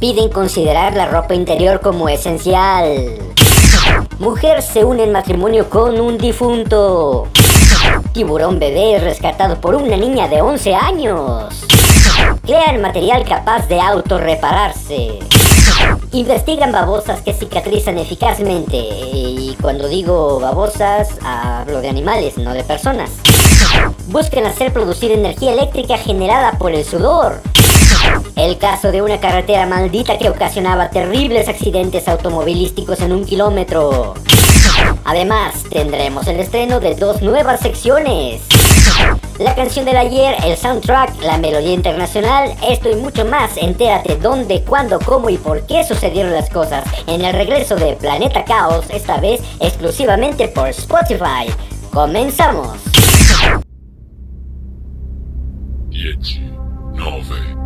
Piden considerar la ropa interior como esencial. Mujer se une en matrimonio con un difunto. Tiburón bebé rescatado por una niña de 11 años. Crean material capaz de autorrepararse. Investigan babosas que cicatrizan eficazmente. Y cuando digo babosas, hablo de animales, no de personas. Buscan hacer producir energía eléctrica generada por el sudor. El caso de una carretera maldita que ocasionaba terribles accidentes automovilísticos en un kilómetro. Además, tendremos el estreno de dos nuevas secciones. La canción del ayer, el soundtrack, la melodía internacional, esto y mucho más. Entérate dónde, cuándo, cómo y por qué sucedieron las cosas en el regreso de Planeta Caos, esta vez exclusivamente por Spotify. Comenzamos. 10, 9,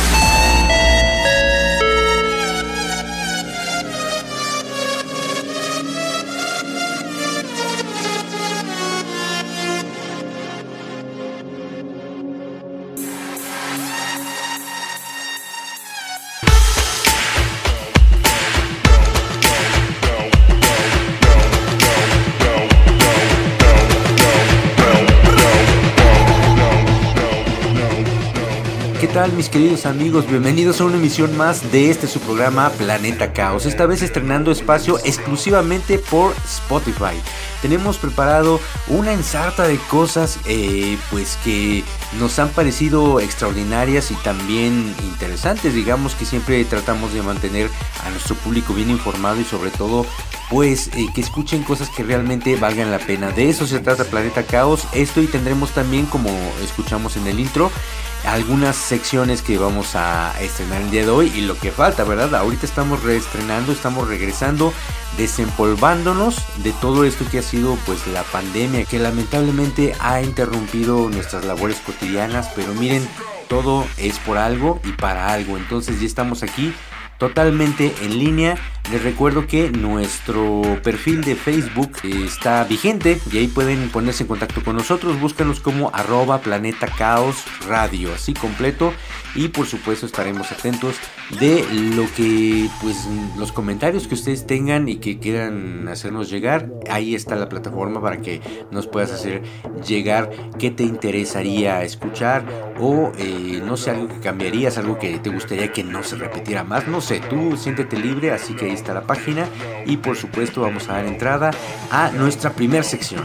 Queridos amigos? Bienvenidos a una emisión más de este su programa Planeta Caos. Esta vez estrenando espacio exclusivamente por Spotify. Tenemos preparado una ensarta de cosas eh, pues que nos han parecido extraordinarias y también interesantes. Digamos que siempre tratamos de mantener a nuestro público bien informado y sobre todo pues eh, que escuchen cosas que realmente valgan la pena. De eso se trata Planeta Caos. Esto y tendremos también como escuchamos en el intro algunas secciones que vamos a estrenar el día de hoy y lo que falta, ¿verdad? Ahorita estamos reestrenando, estamos regresando, desempolvándonos de todo esto que ha sido pues la pandemia que lamentablemente ha interrumpido nuestras labores cotidianas, pero miren, todo es por algo y para algo, entonces ya estamos aquí totalmente en línea. Les recuerdo que nuestro perfil de Facebook está vigente y ahí pueden ponerse en contacto con nosotros. Búscanos como arroba planeta caos radio, así completo. Y por supuesto estaremos atentos de lo que, pues, los comentarios que ustedes tengan y que quieran hacernos llegar. Ahí está la plataforma para que nos puedas hacer llegar qué te interesaría escuchar o, eh, no sé, algo que cambiarías, algo que te gustaría que no se repitiera más. No sé, tú siéntete libre, así que ahí está la página. Y por supuesto, vamos a dar entrada a nuestra primera sección.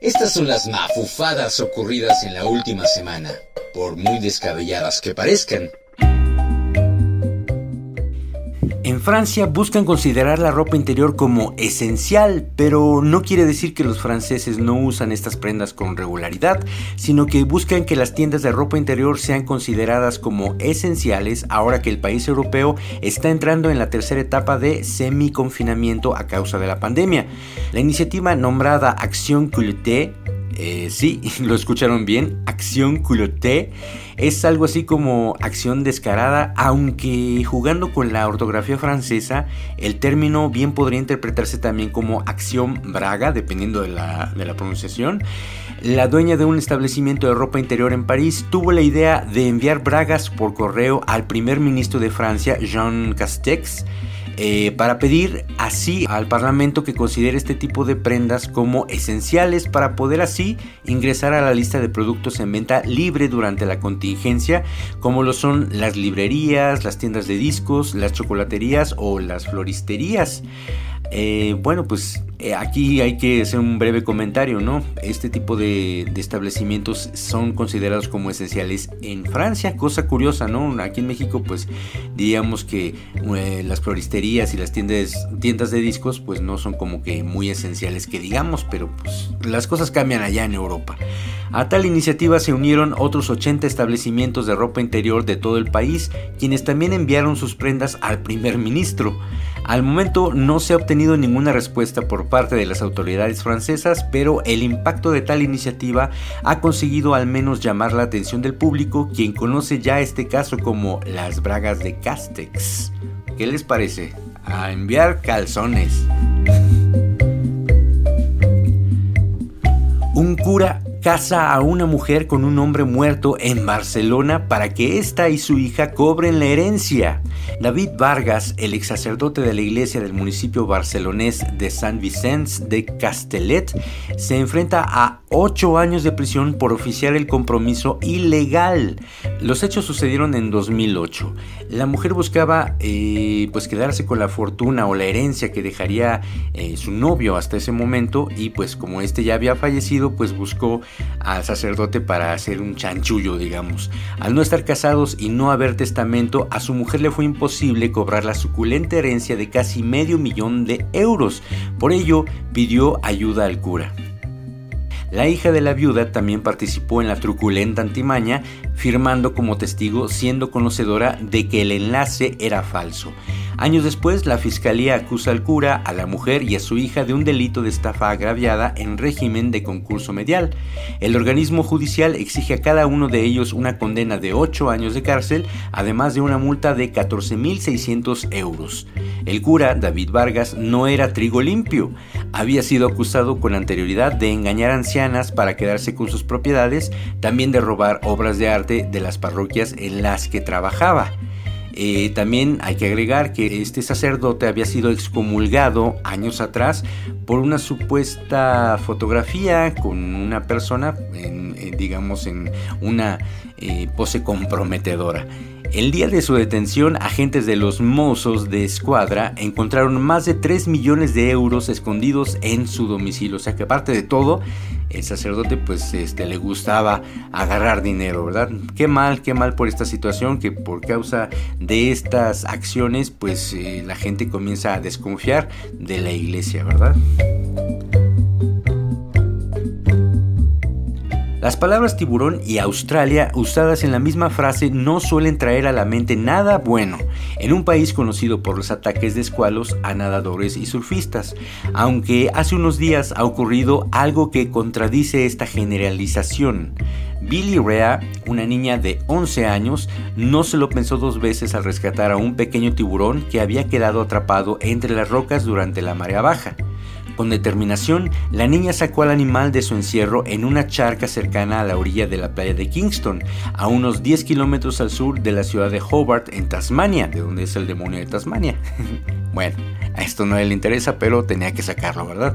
Estas son las mafufadas ocurridas en la última semana, por muy descabelladas que parezcan. En Francia buscan considerar la ropa interior como esencial, pero no quiere decir que los franceses no usan estas prendas con regularidad, sino que buscan que las tiendas de ropa interior sean consideradas como esenciales ahora que el país europeo está entrando en la tercera etapa de semi-confinamiento a causa de la pandemia. La iniciativa nombrada Acción Culotte eh, sí, lo escucharon bien, acción culotte es algo así como acción descarada, aunque jugando con la ortografía francesa, el término bien podría interpretarse también como acción braga, dependiendo de la, de la pronunciación. La dueña de un establecimiento de ropa interior en París tuvo la idea de enviar bragas por correo al primer ministro de Francia, Jean Castex, eh, para pedir así al Parlamento que considere este tipo de prendas como esenciales para poder así ingresar a la lista de productos en venta libre durante la contingencia, como lo son las librerías, las tiendas de discos, las chocolaterías o las floristerías. Eh, bueno, pues eh, aquí hay que hacer un breve comentario, ¿no? Este tipo de, establecimientos son considerados como esenciales en Francia, cosa curiosa, ¿no? Aquí en México, pues diríamos que eh, las floristerías y las tiendas, tiendas de discos, pues no son como que muy esenciales que digamos, pero pues las cosas cambian allá en Europa. A tal iniciativa se unieron otros 80 establecimientos de ropa interior de todo el país, quienes también enviaron sus prendas al primer ministro. Al momento no se ha obtenido ninguna respuesta por parte de las autoridades francesas, pero el impacto de tal iniciativa ha conseguido al menos llamar la atención del público, quien conoce ya este caso como las bragas de Castex. ¿Qué les parece? A enviar calzones. Un cura casa a una mujer con un hombre muerto en Barcelona para que ésta y su hija cobren la herencia. David Vargas, el ex sacerdote de la iglesia del municipio barcelonés de San Vicente de Castellet, se enfrenta a ocho años de prisión por oficiar el compromiso ilegal. Los hechos sucedieron en 2008. La mujer buscaba eh, pues quedarse con la fortuna o la herencia que dejaría eh, su novio hasta ese momento y pues como este ya había fallecido pues buscó al sacerdote para hacer un chanchullo, digamos. Al no estar casados y no haber testamento, a su mujer le fue imposible cobrar la suculenta herencia de casi medio millón de euros. Por ello, pidió ayuda al cura. La hija de la viuda también participó en la truculenta antimaña, firmando como testigo siendo conocedora de que el enlace era falso. Años después, la fiscalía acusa al cura, a la mujer y a su hija de un delito de estafa agraviada en régimen de concurso medial. El organismo judicial exige a cada uno de ellos una condena de 8 años de cárcel, además de una multa de 14.600 euros. El cura, David Vargas, no era trigo limpio. Había sido acusado con anterioridad de engañar para quedarse con sus propiedades, también de robar obras de arte de las parroquias en las que trabajaba. Eh, también hay que agregar que este sacerdote había sido excomulgado años atrás por una supuesta fotografía con una persona, digamos, en una eh, pose comprometedora. El día de su detención, agentes de los Mozos de Escuadra encontraron más de 3 millones de euros escondidos en su domicilio. O sea que aparte de todo, el sacerdote pues este, le gustaba agarrar dinero, ¿verdad? Qué mal, qué mal por esta situación, que por causa de estas acciones pues eh, la gente comienza a desconfiar de la iglesia, ¿verdad? Las palabras tiburón y Australia usadas en la misma frase no suelen traer a la mente nada bueno en un país conocido por los ataques de escualos a nadadores y surfistas, aunque hace unos días ha ocurrido algo que contradice esta generalización. Billy Rea, una niña de 11 años, no se lo pensó dos veces al rescatar a un pequeño tiburón que había quedado atrapado entre las rocas durante la marea baja. Con determinación, la niña sacó al animal de su encierro en una charca cercana a la orilla de la playa de Kingston, a unos 10 kilómetros al sur de la ciudad de Hobart, en Tasmania, de donde es el demonio de Tasmania. bueno, a esto no le interesa, pero tenía que sacarlo, ¿verdad?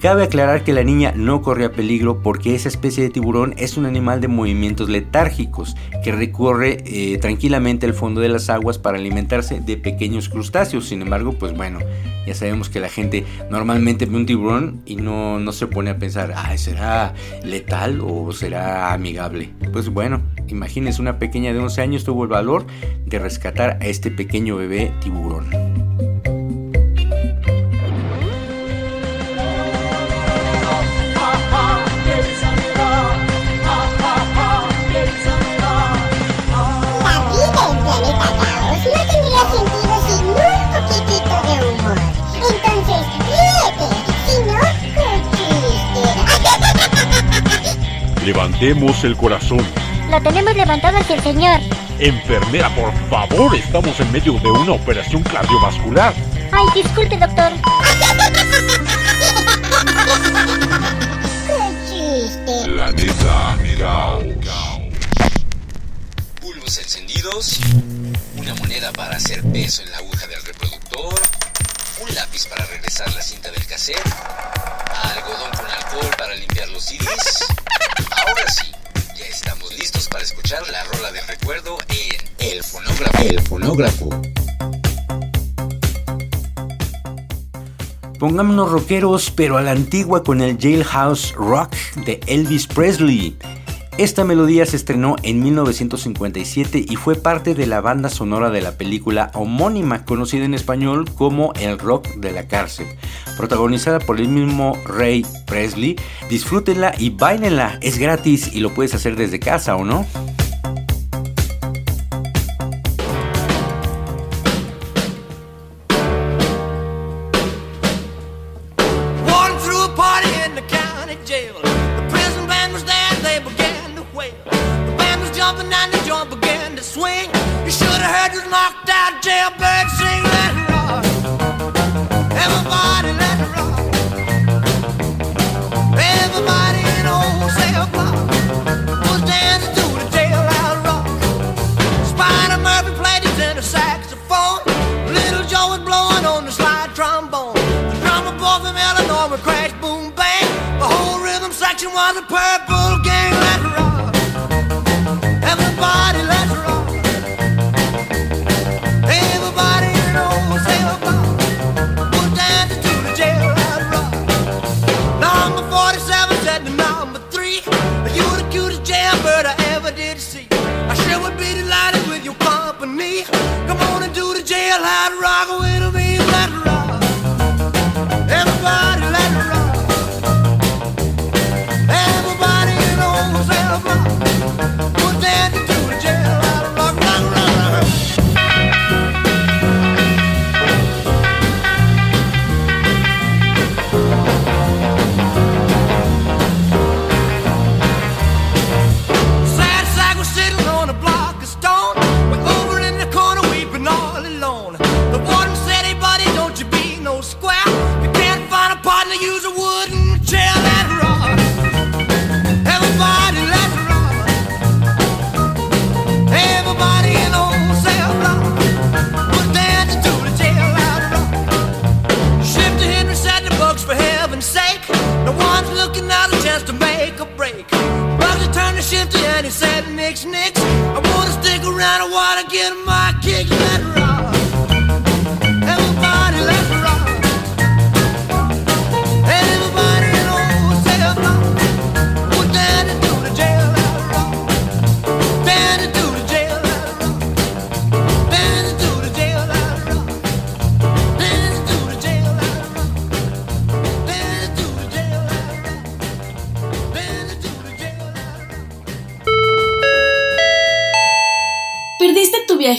Cabe aclarar que la niña no corría peligro porque esa especie de tiburón es un animal de movimientos letárgicos que recorre eh, tranquilamente el fondo de las aguas para alimentarse de pequeños crustáceos. Sin embargo, pues bueno, ya sabemos que la gente normalmente ve un tiburón y no, no se pone a pensar, ah, ¿será letal o será amigable? Pues bueno, imagínense, una pequeña de 11 años tuvo el valor de rescatar a este pequeño bebé tiburón. Levantemos el corazón. Lo tenemos levantado hacia el Señor. Enfermera, por favor, estamos en medio de una operación cardiovascular. Ay, disculpe, doctor. Planeta Caos. cables encendidos, una moneda para hacer peso en la aguja del reproductor, un lápiz para regresar la cinta del cassette, algodón con alcohol para limpiar los CDs. Ahora sí, ya estamos listos para escuchar la rola de recuerdo en El Fonógrafo. El Fonógrafo. Pongámonos rockeros, pero a la antigua con el Jailhouse Rock de Elvis Presley. Esta melodía se estrenó en 1957 y fue parte de la banda sonora de la película homónima, conocida en español como El Rock de la Cárcel, protagonizada por el mismo Ray Presley. Disfrútenla y bailenla, es gratis y lo puedes hacer desde casa, ¿o no?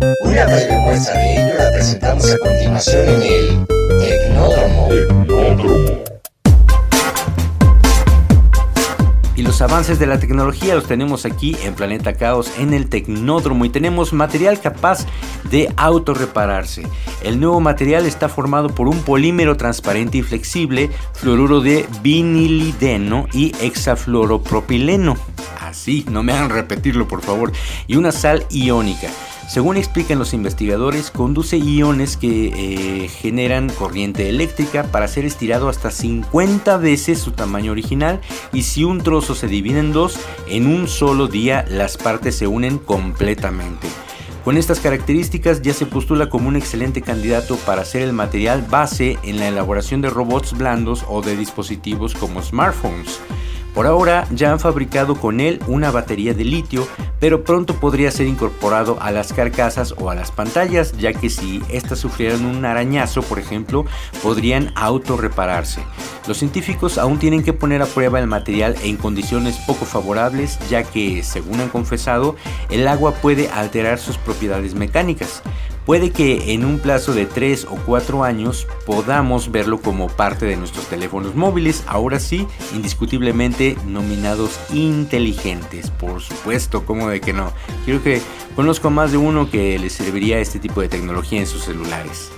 Una muestra de ello la presentamos a continuación en el Tecnódromo. Y los avances de la tecnología los tenemos aquí en Planeta Caos en el Tecnódromo y tenemos material capaz de autorrepararse. El nuevo material está formado por un polímero transparente y flexible, fluoruro de vinilideno y hexafluoropropileno. Así, no me hagan repetirlo por favor. Y una sal iónica. Según explican los investigadores, conduce iones que eh, generan corriente eléctrica para ser estirado hasta 50 veces su tamaño original y si un trozo se divide en dos, en un solo día las partes se unen completamente. Con estas características ya se postula como un excelente candidato para ser el material base en la elaboración de robots blandos o de dispositivos como smartphones. Por ahora ya han fabricado con él una batería de litio, pero pronto podría ser incorporado a las carcasas o a las pantallas, ya que si éstas sufrieran un arañazo, por ejemplo, podrían autorrepararse. Los científicos aún tienen que poner a prueba el material en condiciones poco favorables, ya que, según han confesado, el agua puede alterar sus propiedades mecánicas. Puede que en un plazo de 3 o 4 años podamos verlo como parte de nuestros teléfonos móviles, ahora sí, indiscutiblemente nominados inteligentes, por supuesto, como de que no. Quiero que conozco a más de uno que le serviría este tipo de tecnología en sus celulares.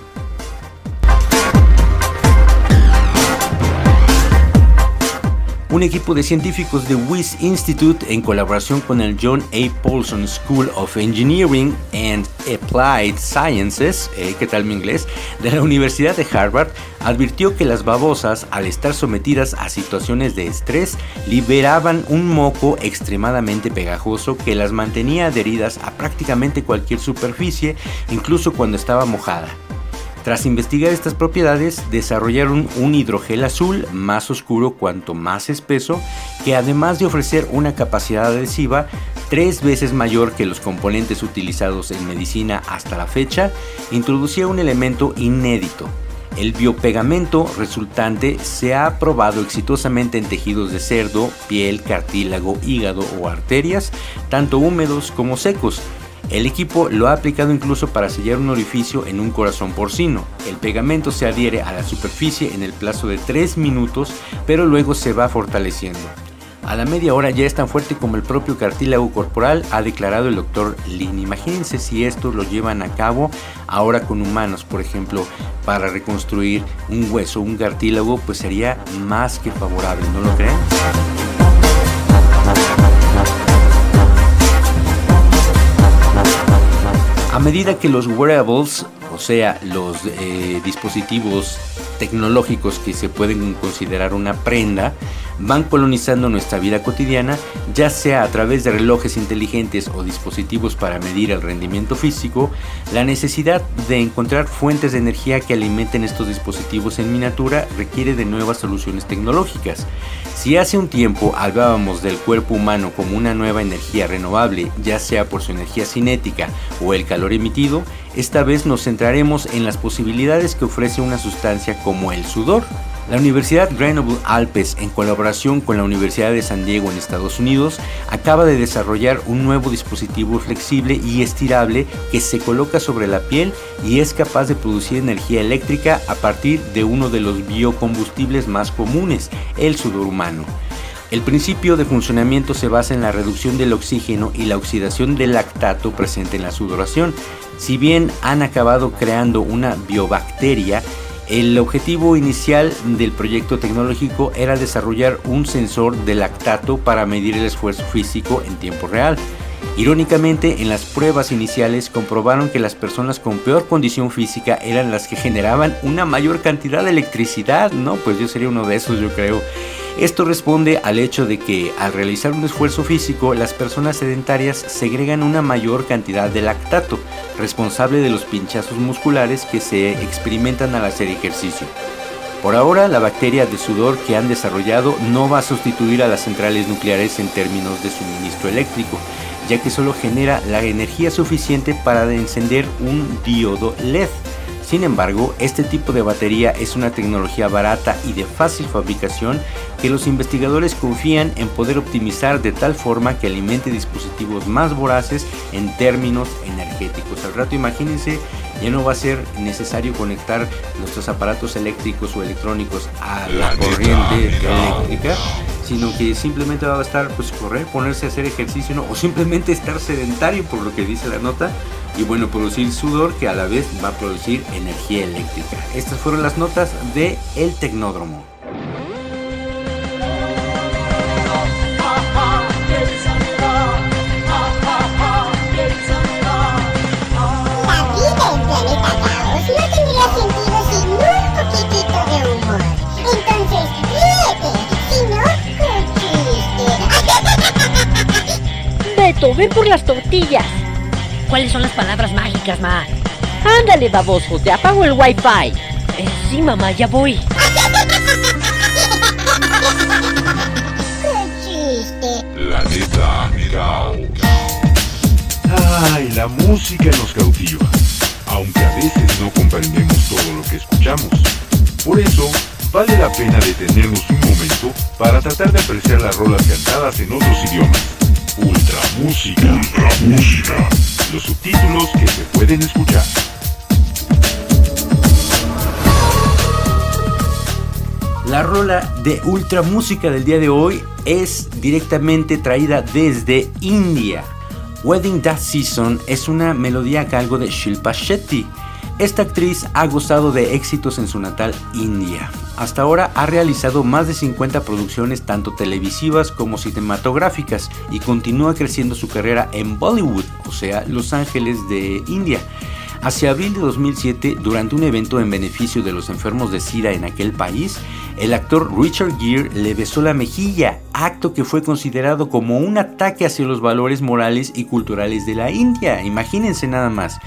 Un equipo de científicos de Wyss Institute en colaboración con el John A. Paulson School of Engineering and Applied Sciences, eh, ¿qué tal mi inglés?, de la Universidad de Harvard, advirtió que las babosas, al estar sometidas a situaciones de estrés, liberaban un moco extremadamente pegajoso que las mantenía adheridas a prácticamente cualquier superficie, incluso cuando estaba mojada. Tras investigar estas propiedades, desarrollaron un hidrogel azul más oscuro cuanto más espeso, que además de ofrecer una capacidad adhesiva tres veces mayor que los componentes utilizados en medicina hasta la fecha, introducía un elemento inédito. El biopegamento resultante se ha probado exitosamente en tejidos de cerdo, piel, cartílago, hígado o arterias, tanto húmedos como secos, el equipo lo ha aplicado incluso para sellar un orificio en un corazón porcino. El pegamento se adhiere a la superficie en el plazo de 3 minutos, pero luego se va fortaleciendo. A la media hora ya es tan fuerte como el propio cartílago corporal, ha declarado el doctor Lin. Imagínense si esto lo llevan a cabo ahora con humanos, por ejemplo, para reconstruir un hueso, un cartílago, pues sería más que favorable, ¿no lo creen? A medida que los wearables, o sea, los eh, dispositivos tecnológicos que se pueden considerar una prenda, van colonizando nuestra vida cotidiana, ya sea a través de relojes inteligentes o dispositivos para medir el rendimiento físico, la necesidad de encontrar fuentes de energía que alimenten estos dispositivos en miniatura requiere de nuevas soluciones tecnológicas. Si hace un tiempo hablábamos del cuerpo humano como una nueva energía renovable, ya sea por su energía cinética o el calor emitido, esta vez nos centraremos en las posibilidades que ofrece una sustancia como el sudor. La Universidad Grenoble Alpes, en colaboración con la Universidad de San Diego en Estados Unidos, acaba de desarrollar un nuevo dispositivo flexible y estirable que se coloca sobre la piel y es capaz de producir energía eléctrica a partir de uno de los biocombustibles más comunes, el sudor humano. El principio de funcionamiento se basa en la reducción del oxígeno y la oxidación del lactato presente en la sudoración. Si bien han acabado creando una biobacteria, el objetivo inicial del proyecto tecnológico era desarrollar un sensor de lactato para medir el esfuerzo físico en tiempo real. Irónicamente, en las pruebas iniciales comprobaron que las personas con peor condición física eran las que generaban una mayor cantidad de electricidad, ¿no? Pues yo sería uno de esos, yo creo. Esto responde al hecho de que al realizar un esfuerzo físico, las personas sedentarias segregan una mayor cantidad de lactato, responsable de los pinchazos musculares que se experimentan al hacer ejercicio. Por ahora, la bacteria de sudor que han desarrollado no va a sustituir a las centrales nucleares en términos de suministro eléctrico, ya que solo genera la energía suficiente para encender un diodo LED. Sin embargo, este tipo de batería es una tecnología barata y de fácil fabricación que los investigadores confían en poder optimizar de tal forma que alimente dispositivos más voraces en términos energéticos. Al rato imagínense, ya no va a ser necesario conectar nuestros aparatos eléctricos o electrónicos a la corriente eléctrica, sino que simplemente va a estar pues correr, ponerse a hacer ejercicio ¿no? o simplemente estar sedentario por lo que dice la nota y bueno, producir sudor que a la vez va a producir energía eléctrica. Estas fueron las notas de El Tecnódromo. Qué chiste. Beto, ve por las tortillas. ¿Cuáles son las palabras mágicas, ma? Ándale, baboso, te apago el wifi. Eh, sí, mamá, ya voy. ¡Qué chiste! Planeta Caos. Ay, la música nos cautiva, aunque a veces no comprendemos todo lo que escuchamos. Por eso, vale la pena detenernos un momento para tratar de apreciar las rolas cantadas en otros idiomas. Ultra Música. Ultra Música. Los subtítulos que se pueden escuchar. La rola de Ultra Música del día de hoy es directamente traída desde India. Wedding That Season es una melodía a cargo de Shilpa Shetty. Esta actriz ha gozado de éxitos en su natal India. Hasta ahora ha realizado más de 50 producciones tanto televisivas como cinematográficas y continúa creciendo su carrera en Bollywood, o sea, Los Ángeles de India. Hacia abril de 2007, durante un evento en beneficio de los enfermos de SIDA en aquel país, el actor Richard Gere le besó la mejilla, acto que fue considerado como un ataque hacia los valores morales y culturales de la India, imagínense nada más.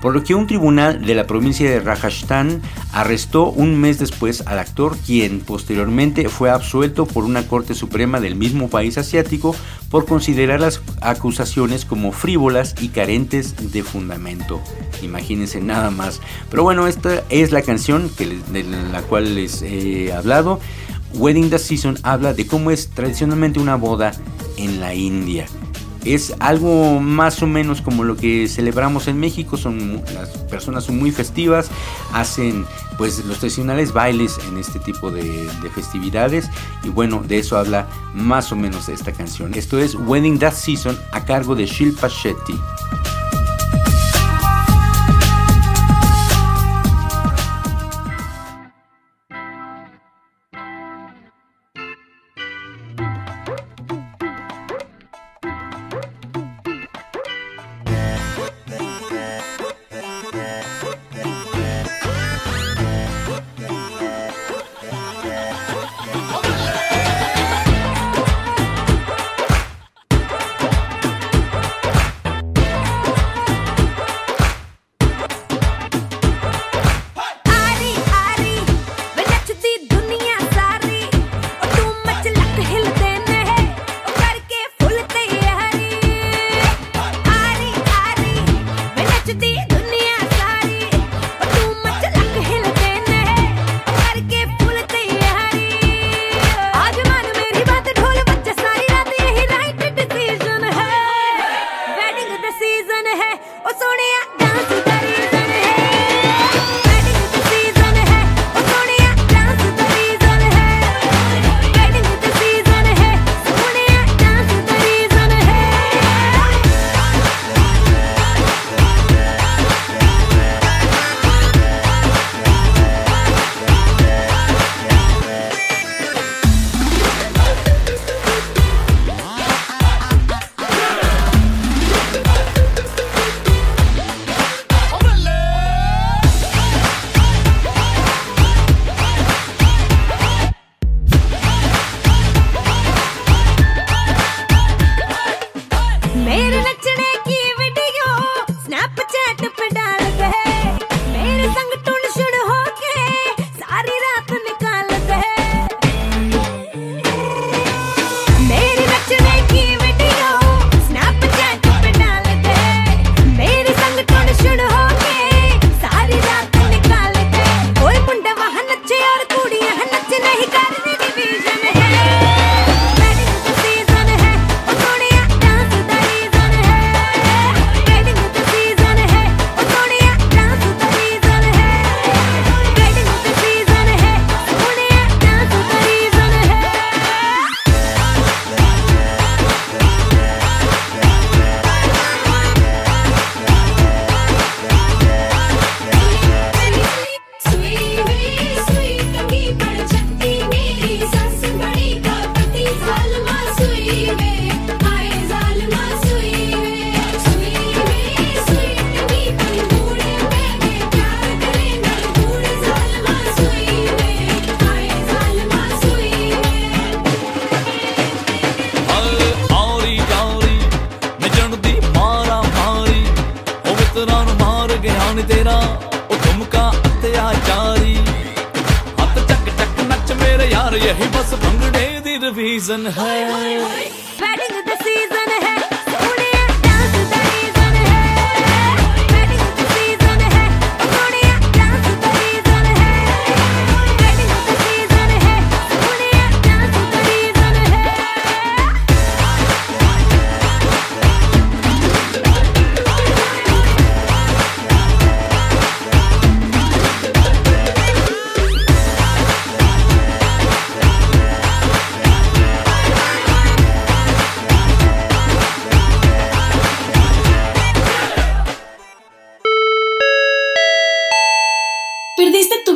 Por lo que un tribunal de la provincia de Rajasthan arrestó un mes después al actor, quien posteriormente fue absuelto por una corte suprema del mismo país asiático por considerar las acusaciones como frívolas y carentes de fundamento. Imagínense nada más. Pero bueno, esta es la canción que, de la cual les he hablado. Wedding the Season habla de cómo es tradicionalmente una boda en la India es algo más o menos como lo que celebramos en México. Son las personas son muy festivas, hacen pues los tradicionales bailes en este tipo de, de, festividades y bueno de eso habla más o menos esta canción. Esto es Wedding That Season a cargo de Shilpa Shetty.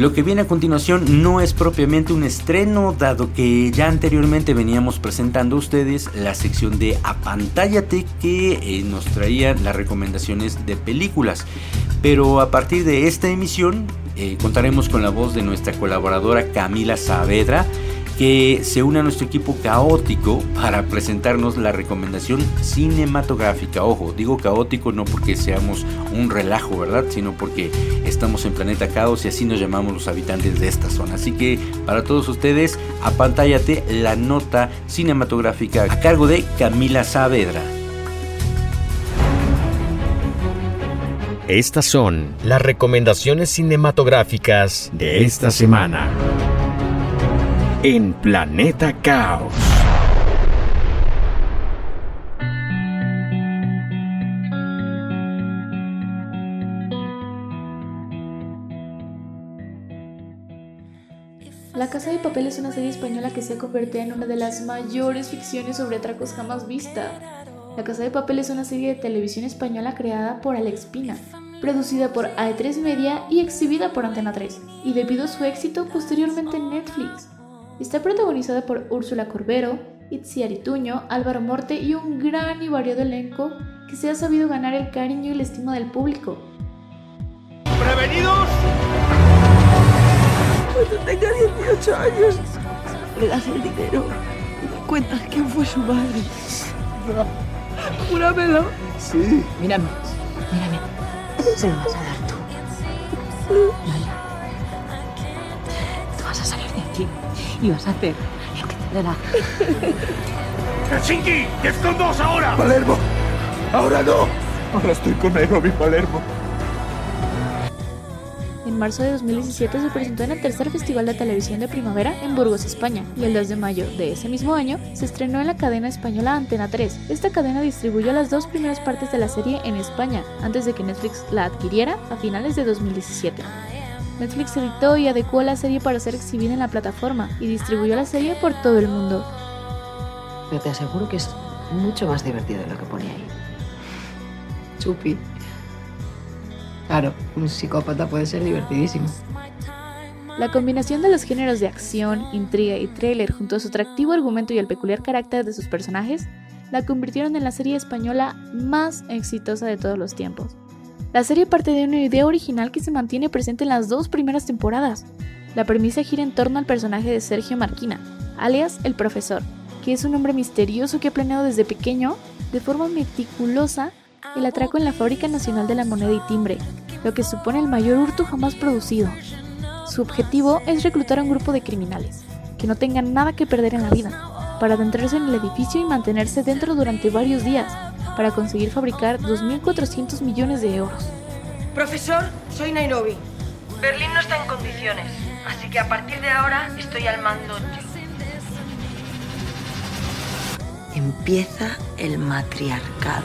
Lo que viene a continuación no es propiamente un estreno, dado que ya anteriormente veníamos presentando a ustedes la sección de Apantállate que eh, nos traía las recomendaciones de películas. Pero a partir de esta emisión eh, contaremos con la voz de nuestra colaboradora Camila Saavedra, que se une a nuestro equipo caótico para presentarnos la recomendación cinematográfica. Ojo, digo caótico no porque seamos un relajo, ¿verdad? Sino porque estamos en Planeta Caos y así nos llamamos los habitantes de esta zona. Así que para todos ustedes, apantállate la nota cinematográfica a cargo de Camila Saavedra. Estas son las recomendaciones cinematográficas de esta semana. En Planeta Caos. La Casa de Papel es una serie española que se ha convertido en una de las mayores ficciones sobre atracos jamás vista. La Casa de Papel es una serie de televisión española creada por Alex Pina, producida por AE3 Media y exhibida por Antena 3, y debido a su éxito posteriormente en Netflix. Está protagonizada por Úrsula Corbero, Itziar Ituño, Álvaro Morte y un gran y variado elenco que se ha sabido ganar el cariño y la estima del público. ¡Prevenidos! Cuando tenga 18 años, le das el dinero y cuentas quién fue su madre. Júramelo. Sí. Mírame, mírame. Se lo vas a dar tú. Vale. Tú vas a salir de aquí y vas a hacer lo que te dé la ¡Helsinki! ¡Diez con dos ahora! ¡Palermo! ¡Ahora no! Ahora estoy con Nairobi Palermo. En marzo de 2017 se presentó en el tercer Festival de Televisión de Primavera en Burgos, España, y el 2 de mayo de ese mismo año se estrenó en la cadena española Antena 3. Esta cadena distribuyó las dos primeras partes de la serie en España, antes de que Netflix la adquiriera a finales de 2017. Netflix editó y adecuó la serie para ser exhibida en la plataforma y distribuyó la serie por todo el mundo. Pero te aseguro que es mucho más divertido de lo que pone ahí. Chupi. Claro, un psicópata puede ser divertidísimo. La combinación de los géneros de acción, intriga y thriller junto a su atractivo argumento y el peculiar carácter de sus personajes la convirtieron en la serie española más exitosa de todos los tiempos. La serie parte de una idea original que se mantiene presente en las dos primeras temporadas. La premisa gira en torno al personaje de Sergio Marquina, alias el profesor, que es un hombre misterioso que ha planeado desde pequeño, de forma meticulosa, el atraco en la Fábrica Nacional de la Moneda y Timbre, lo que supone el mayor hurto jamás producido. Su objetivo es reclutar a un grupo de criminales, que no tengan nada que perder en la vida, para adentrarse en el edificio y mantenerse dentro durante varios días, para conseguir fabricar 2.400 millones de euros. Profesor, soy Nairobi. Berlín no está en condiciones, así que a partir de ahora estoy al mando yo. Empieza el matriarcado.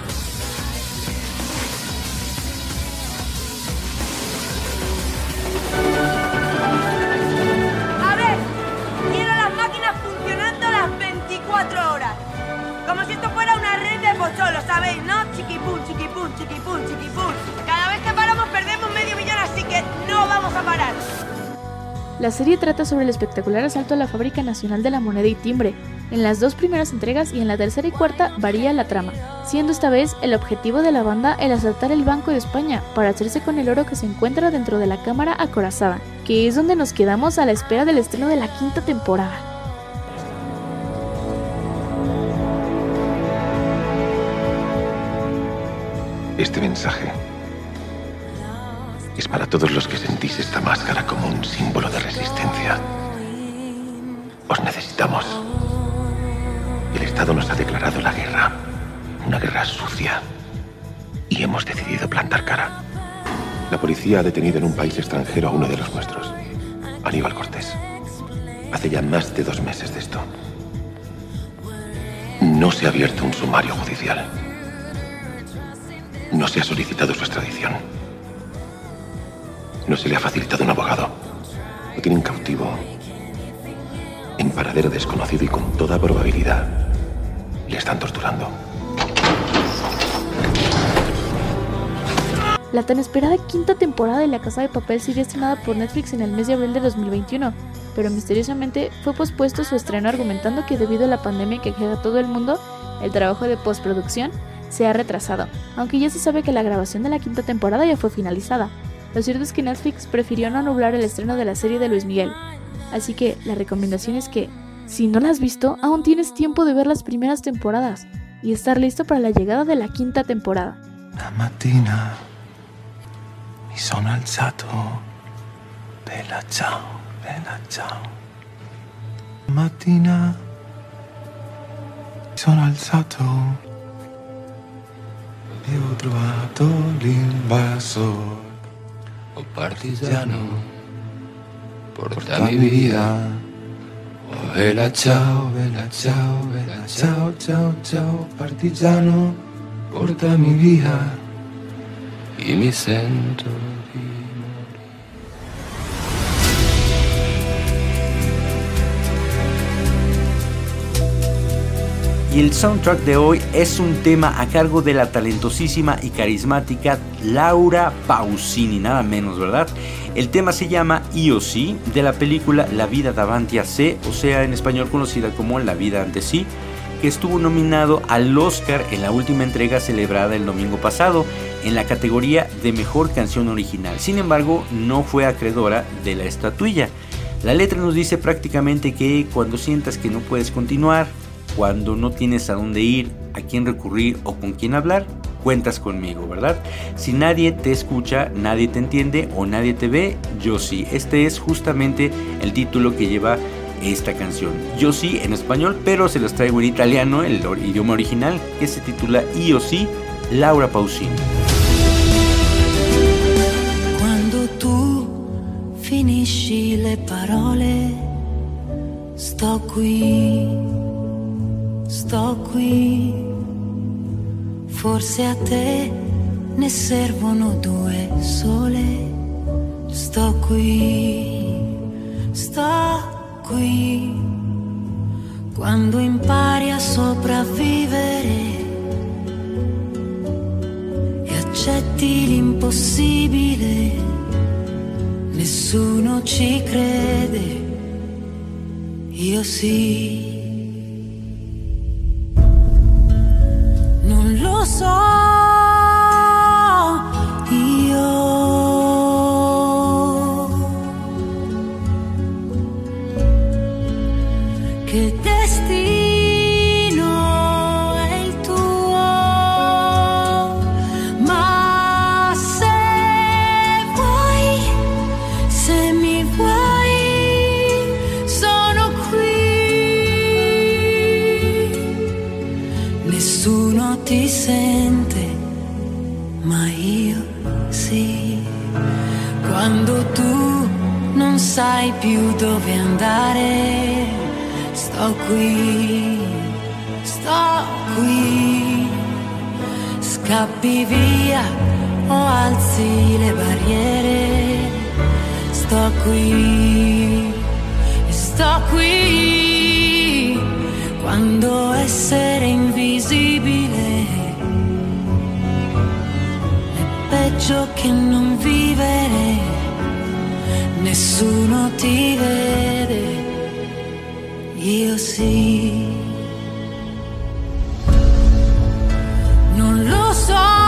24 horas. Como si esto fuera una red de pocholos, ¿sabéis? ¿No? Cada vez que paramos perdemos medio millón, así que no vamos a parar. La serie trata sobre el espectacular asalto a la Fábrica Nacional de la Moneda y Timbre. En las dos primeras entregas y en la tercera y cuarta varía la trama, siendo esta vez el objetivo de la banda el asaltar el Banco de España para hacerse con el oro que se encuentra dentro de la cámara acorazada, que es donde nos quedamos a la espera del estreno de la quinta temporada. Este mensaje es para todos los que sentís esta máscara como un símbolo de resistencia. Os necesitamos. El Estado nos ha declarado la guerra, una guerra sucia, y hemos decidido plantar cara. La policía ha detenido en un país extranjero a uno de los nuestros, Aníbal Cortés. Hace ya más de dos meses de esto. No se ha abierto un sumario judicial. No se ha solicitado su extradición. No se le ha facilitado un abogado. Lo tienen cautivo. En paradero desconocido y con toda probabilidad le están torturando. La tan esperada quinta temporada de La Casa de Papel sería estrenada por Netflix en el mes de abril de 2021, pero misteriosamente fue pospuesto su estreno argumentando que debido a la pandemia que queda todo el mundo, el trabajo de postproducción se ha retrasado, aunque ya se sabe que la grabación de la quinta temporada ya fue finalizada. Lo cierto es que Netflix prefirió no nublar el estreno de la serie de Luis Miguel, así que la recomendación es que, si no la has visto, aún tienes tiempo de ver las primeras temporadas y estar listo para la llegada de la quinta temporada. La mattina mi sono alzato, bella ciao, bella ciao. Mattina sono alzato e ho trovato l'invasor. Oh partigiano, portami via. Oh bella ciao, bella ciao, bella ciao, ciao, ciao, partigiano, portami via. Y mi sento Y el soundtrack de hoy es un tema a cargo de la talentosísima y carismática Laura Pausini, nada menos, ¿verdad? El tema se llama Io sí, de la película La vida davanti a sé, o sea, en español conocida como La vida ante sí, que estuvo nominado al Oscar en la última entrega celebrada el domingo pasado en la categoría de Mejor Canción Original. Sin embargo, no fue acreedora de la estatuilla. La letra nos dice prácticamente que cuando sientas que no puedes continuar, cuando no tienes a dónde ir, a quién recurrir o con quién hablar, cuentas conmigo, ¿verdad? Si nadie te escucha, nadie te entiende o nadie te ve, yo sí. Este es justamente el título que lleva esta canción. Yo sí en español, pero se los traigo en italiano, el idioma original, que se titula Io sí, Laura Pausini. Quando tu finisci le parole, sto qui, sto qui. Forse a te ne servono due sole. Sto qui, sto qui. Quando impari a sopravvivere e accetti l'impossibile, nessuno ci crede. Io sì. só. Dove andare, sto qui, sto qui. Scappi via o alzi le barriere, sto qui, sto qui. Quando essere invisibile è peggio che non vivere, nessuno ti vede, io sì. Non lo so,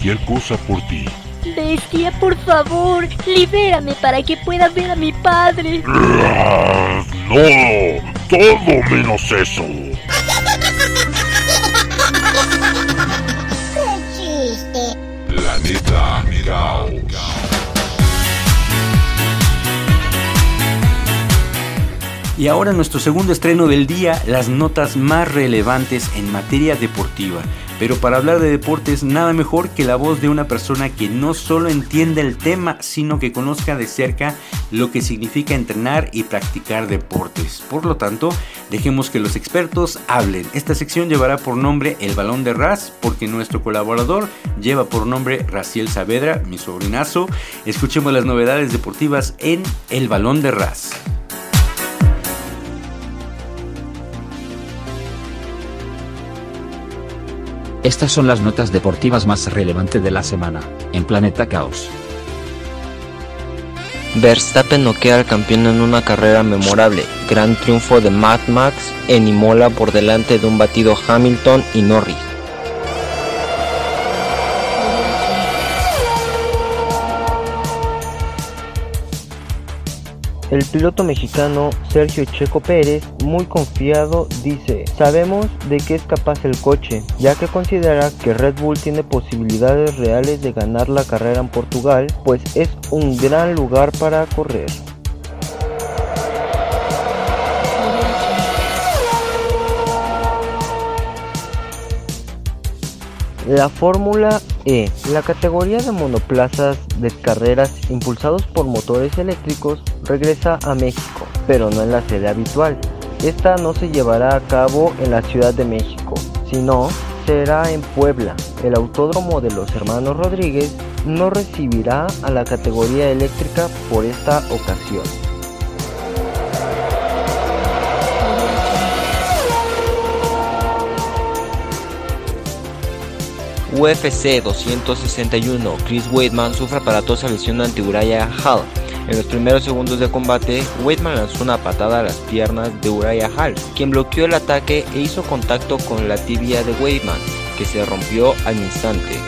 cualquier cosa por ti. Bestia, por favor, libérame para que pueda ver a mi padre. No, todo menos eso. Y ahora nuestro segundo estreno del día, las notas más relevantes en materia deportiva. Pero para hablar de deportes, nada mejor que la voz de una persona que no solo entiende el tema, sino que conozca de cerca lo que significa entrenar y practicar deportes. Por lo tanto, dejemos que los expertos hablen. Esta sección llevará por nombre El Balón de Ras, porque nuestro colaborador lleva por nombre Raciel Saavedra, mi sobrinazo. Escuchemos las novedades deportivas en El Balón de Ras. Estas son las notas deportivas más relevantes de la semana, en Planeta Caos. Verstappen noquea al campeón en una carrera memorable. Gran triunfo de Mad Max en Imola por delante de un batido Hamilton y Norris. El piloto mexicano Sergio Checo Pérez, muy confiado, dice, sabemos de qué es capaz el coche, ya que considera que Red Bull tiene posibilidades reales de ganar la carrera en Portugal, pues es un gran lugar para correr. La Fórmula E, la categoría de monoplazas de carreras impulsados por motores eléctricos, regresa a México, pero no en la sede habitual. Esta no se llevará a cabo en la Ciudad de México, sino será en Puebla. El autódromo de los hermanos Rodríguez no recibirá a la categoría eléctrica por esta ocasión. UFC 261, Chris Weidman sufre aparatosa lesión ante Uriah Hall. En los primeros segundos de combate, Weidman lanzó una patada a las piernas de Uriah Hall, quien bloqueó el ataque e hizo contacto con la tibia de Weidman, que se rompió al instante.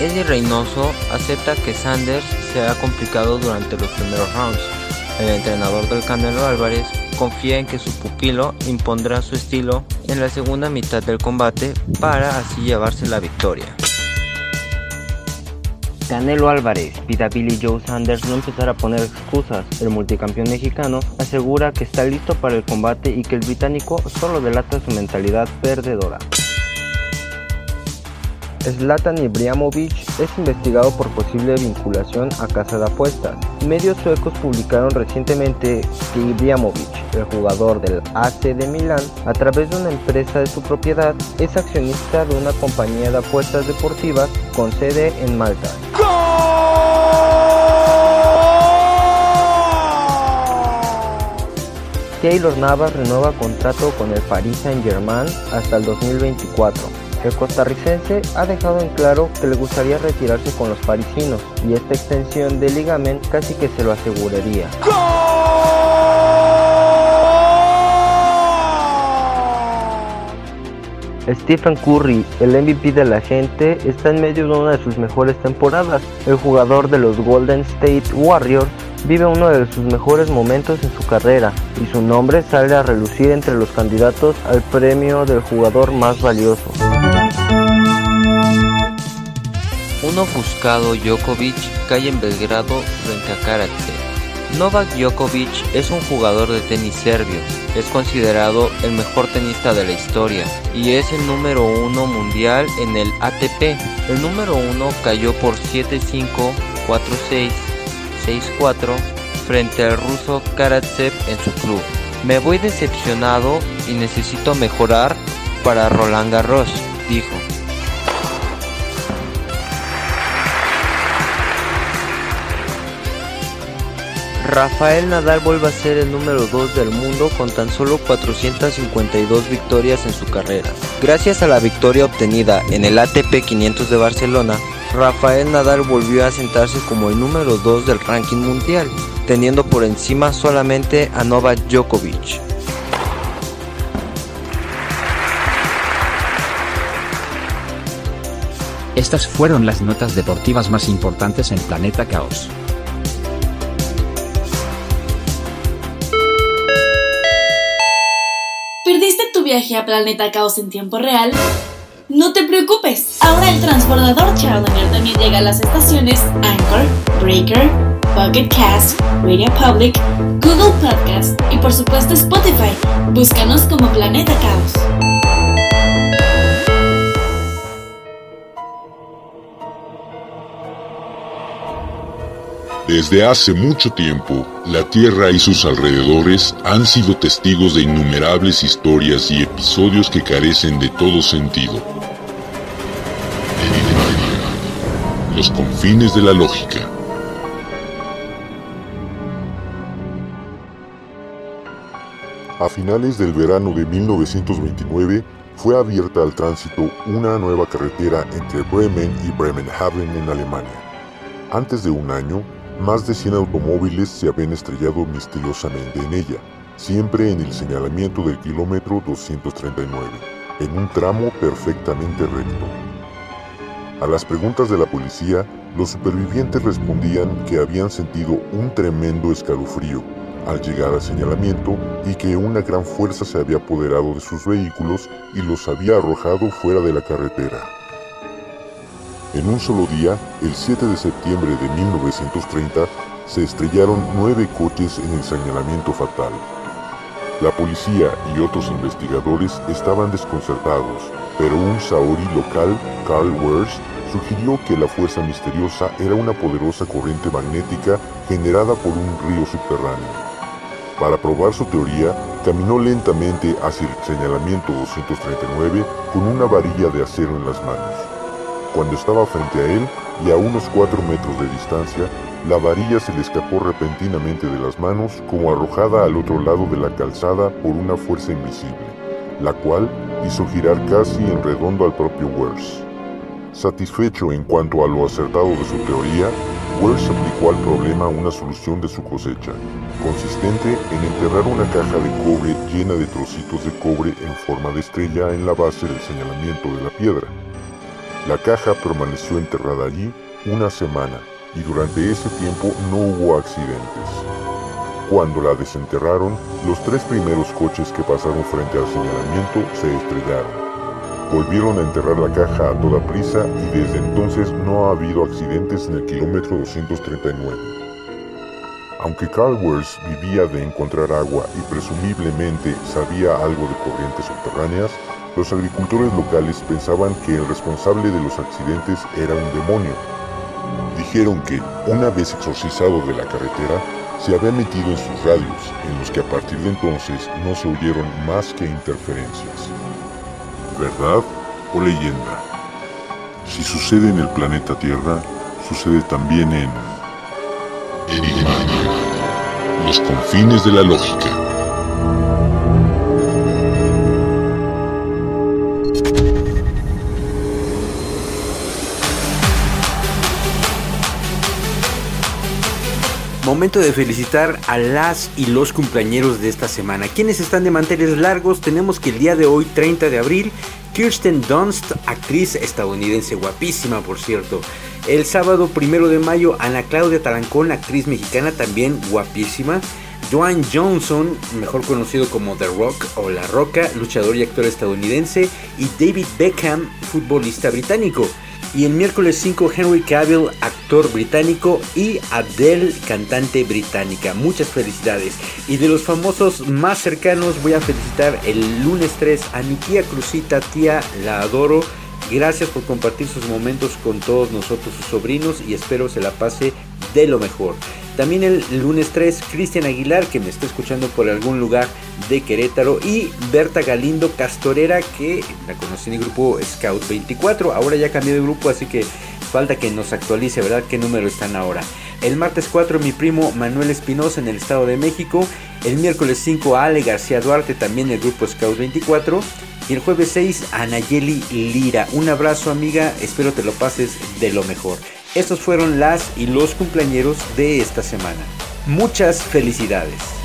Eddie Reynoso acepta que Sanders será complicado durante los primeros rounds. El entrenador del Canelo Álvarez confía en que su pupilo impondrá su estilo en la segunda mitad del combate para así llevarse la victoria. Canelo Álvarez pide a Billy Joe Sanders no empezar a poner excusas. El multicampeón mexicano asegura que está listo para el combate y que el británico solo delata su mentalidad perdedora. Zlatan Ibrahimovic es investigado por posible vinculación a casa de apuestas. Medios suecos publicaron recientemente que Ibrahimovic, el jugador del AC de Milán, a través de una empresa de su propiedad, es accionista de una compañía de apuestas deportivas con sede en Malta. Keylor Navas renueva contrato con el Paris Saint-Germain hasta el 2024. El costarricense ha dejado en claro que le gustaría retirarse con los parisinos y esta extensión de ligamen casi que se lo aseguraría. Stephen Curry, el MVP de la gente, está en medio de una de sus mejores temporadas. El jugador de los Golden State Warriors vive uno de sus mejores momentos en su carrera y su nombre sale a relucir entre los candidatos al premio del jugador más valioso. Un ofuscado Djokovic cae en Belgrado frente a Karate. Novak Djokovic es un jugador de tenis serbio, es considerado el mejor tenista de la historia y es el número uno mundial en el ATP. El número uno cayó por 7-5, 4-6, 6-4 frente al ruso Karatsev en su club. Me voy decepcionado y necesito mejorar para Roland Garros, dijo. Rafael Nadal vuelve a ser el número 2 del mundo con tan solo 452 victorias en su carrera. Gracias a la victoria obtenida en el ATP 500 de Barcelona, Rafael Nadal volvió a sentarse como el número 2 del ranking mundial, teniendo por encima solamente a Novak Djokovic. Estas fueron las notas deportivas más importantes en Planeta Caos. ¿Perdiste tu viaje a Planeta Caos en tiempo real? No te preocupes, ahora el transbordador Challenger también llega a las estaciones Anchor, Breaker, Pocket Cast, Radio Public, Google Podcast y por supuesto Spotify. Búscanos como Planeta Caos. Desde hace mucho tiempo, la Tierra y sus alrededores han sido testigos de innumerables historias y episodios que carecen de todo sentido. Los confines de la lógica. A finales del verano de 1929 fue abierta al tránsito una nueva carretera entre Bremen y Bremenhaven en Alemania. Antes de un año, más de 100 automóviles se habían estrellado misteriosamente en ella, siempre en el señalamiento del kilómetro 239, en un tramo perfectamente recto. A las preguntas de la policía, los supervivientes respondían que habían sentido un tremendo escalofrío al llegar al señalamiento y que una gran fuerza se había apoderado de sus vehículos y los había arrojado fuera de la carretera. En un solo día, el 7 de septiembre de 1930, se estrellaron nueve coches en el señalamiento fatal. La policía y otros investigadores estaban desconcertados, pero un saori local, Carl Wers, sugirió que la fuerza misteriosa era una poderosa corriente magnética generada por un río subterráneo. Para probar su teoría, caminó lentamente hacia el señalamiento 239 con una varilla de acero en las manos. Cuando estaba frente a él y a unos 4 metros de distancia, la varilla se le escapó repentinamente de las manos como arrojada al otro lado de la calzada por una fuerza invisible, la cual hizo girar casi en redondo al propio Wers. Satisfecho en cuanto a lo acertado de su teoría, Wells aplicó al problema una solución de su cosecha, consistente en enterrar una caja de cobre llena de trocitos de cobre en forma de estrella en la base del señalamiento de la piedra. La caja permaneció enterrada allí una semana y durante ese tiempo no hubo accidentes. Cuando la desenterraron, los tres primeros coches que pasaron frente al señalamiento se estrellaron. Volvieron a enterrar la caja a toda prisa y desde entonces no ha habido accidentes en el kilómetro 239. Aunque Carl vivía de encontrar agua y presumiblemente sabía algo de corrientes subterráneas, Los agricultores locales pensaban que el responsable de los accidentes era un demonio. Dijeron que, una vez exorcizado de la carretera, se había metido en sus radios, en los que a partir de entonces no se oyeron más que interferencias. ¿Verdad o leyenda? Si sucede en el planeta Tierra, sucede también en... Enigmatia. Los confines de la lógica. Momento de felicitar a las y los cumpleañeros de esta semana. Quienes están de manteles largos, tenemos que el día de hoy, 30 de abril, Kirsten Dunst, actriz estadounidense guapísima por cierto. El sábado primero de mayo, Ana Claudia Talancón, actriz mexicana también guapísima. Dwayne Johnson, mejor conocido como The Rock o La Roca, luchador y actor estadounidense. Y David Beckham, futbolista británico. Y el miércoles 5 Henry Cavill, actor británico, y Adele, cantante británica. Muchas felicidades. Y de los famosos más cercanos voy a felicitar el lunes 3 a mi tía Cruzita, tía, la adoro. Gracias por compartir sus momentos con todos nosotros, sus sobrinos, y espero se la pase de lo mejor. También el lunes 3, Cristian Aguilar, que me está escuchando por algún lugar de Querétaro. Y Berta Galindo Castorera, que la conocí en el grupo Scout 24. Ahora ya cambié de grupo, así que falta que nos actualice, ¿verdad? ¿Qué número están ahora? El martes 4, mi primo Manuel Espinosa en el Estado de México. El miércoles 5, Ale García Duarte, también del grupo Scout 24. Y el jueves 6, Anayeli Lira. Un abrazo, amiga. Espero te lo pases de lo mejor. Estos fueron las y los cumpleañeros de esta semana. Muchas felicidades.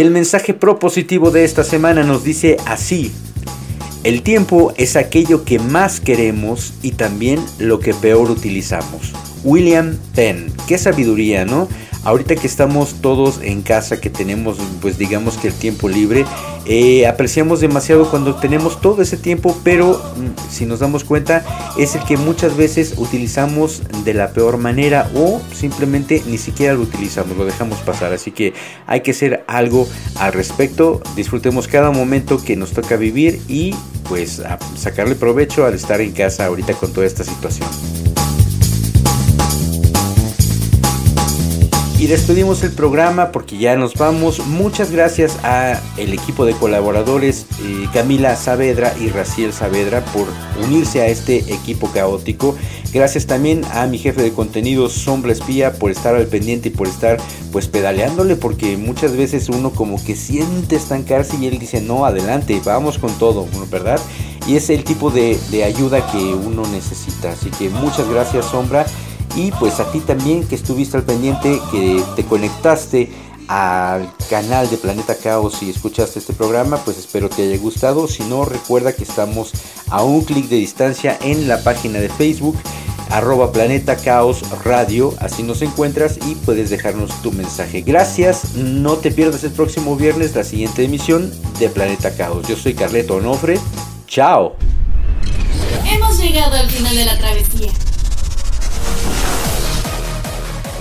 Y el mensaje propositivo de esta semana nos dice así. El tiempo es aquello que más queremos y también lo que peor utilizamos. William Penn, qué sabiduría, ¿no? Ahorita que estamos todos en casa, que tenemos pues digamos que el tiempo libre, eh, apreciamos demasiado cuando tenemos todo ese tiempo, pero mm, si nos damos cuenta es el que muchas veces utilizamos de la peor manera o simplemente ni siquiera lo utilizamos, lo dejamos pasar. Así que hay que hacer algo al respecto, disfrutemos cada momento que nos toca vivir y pues a sacarle provecho al estar en casa ahorita con toda esta situación. Y despedimos el programa porque ya nos vamos. Muchas gracias a el equipo de colaboradores eh, Camila Saavedra y Raciel Saavedra por unirse a este equipo caótico. Gracias también a mi jefe de contenido Sombra Espía por estar al pendiente y por estar pues pedaleándole porque muchas veces uno como que siente estancarse y él dice no, adelante, vamos con todo, ¿verdad? Y es el tipo de, de ayuda que uno necesita. Así que muchas gracias Sombra. Y pues a ti también que estuviste al pendiente, que te conectaste al canal de Planeta Caos y escuchaste este programa, pues espero te haya gustado. Si no, recuerda que estamos a un clic de distancia en la página de Facebook arroba Planeta Caos Radio, así nos encuentras y puedes dejarnos tu mensaje. Gracias, no te pierdas el próximo viernes la siguiente emisión de Planeta Caos. Yo soy Carleto Onofre, chao. Hemos llegado al final de la travesía.